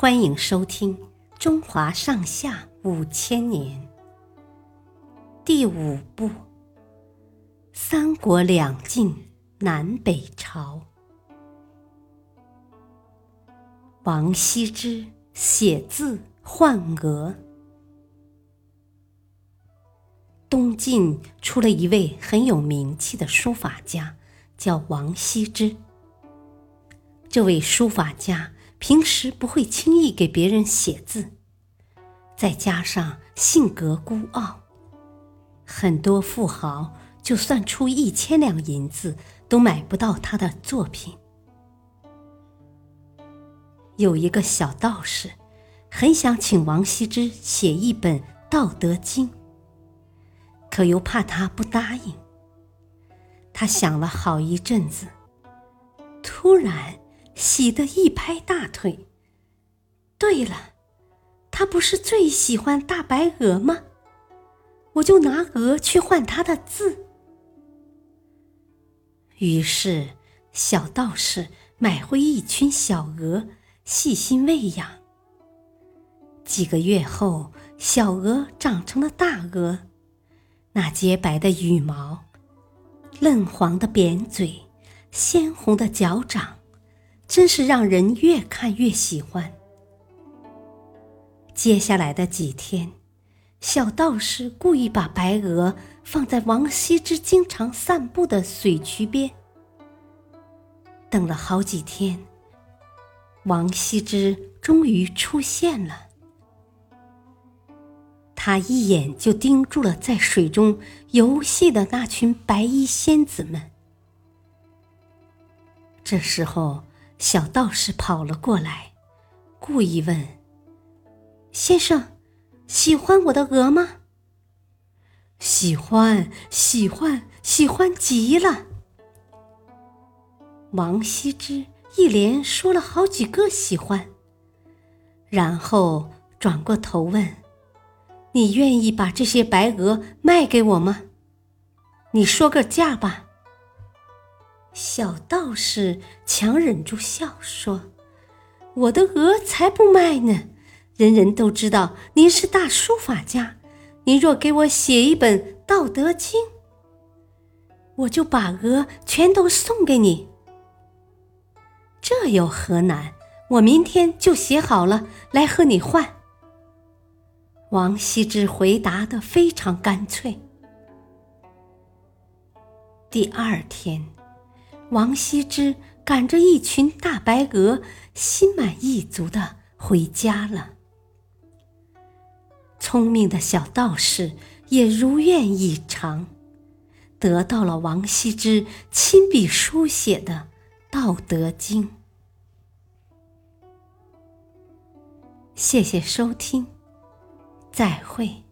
欢迎收听《中华上下五千年》第五部《三国两晋南北朝》。王羲之写字换鹅。东晋出了一位很有名气的书法家，叫王羲之。这位书法家。平时不会轻易给别人写字，再加上性格孤傲，很多富豪就算出一千两银子都买不到他的作品。有一个小道士，很想请王羲之写一本《道德经》，可又怕他不答应。他想了好一阵子，突然。喜得一拍大腿。对了，他不是最喜欢大白鹅吗？我就拿鹅去换他的字。于是，小道士买回一群小鹅，细心喂养。几个月后，小鹅长成了大鹅，那洁白的羽毛，嫩黄的扁嘴，鲜红的脚掌。真是让人越看越喜欢。接下来的几天，小道士故意把白鹅放在王羲之经常散步的水渠边。等了好几天，王羲之终于出现了。他一眼就盯住了在水中游戏的那群白衣仙子们。这时候。小道士跑了过来，故意问：“先生，喜欢我的鹅吗？”“喜欢，喜欢，喜欢极了。”王羲之一连说了好几个喜欢，然后转过头问：“你愿意把这些白鹅卖给我吗？你说个价吧。”小道士强忍住笑说：“我的鹅才不卖呢！人人都知道您是大书法家，您若给我写一本《道德经》，我就把鹅全都送给你。这有何难？我明天就写好了来和你换。”王羲之回答的非常干脆。第二天。王羲之赶着一群大白鹅，心满意足的回家了。聪明的小道士也如愿以偿，得到了王羲之亲笔书写的《道德经》。谢谢收听，再会。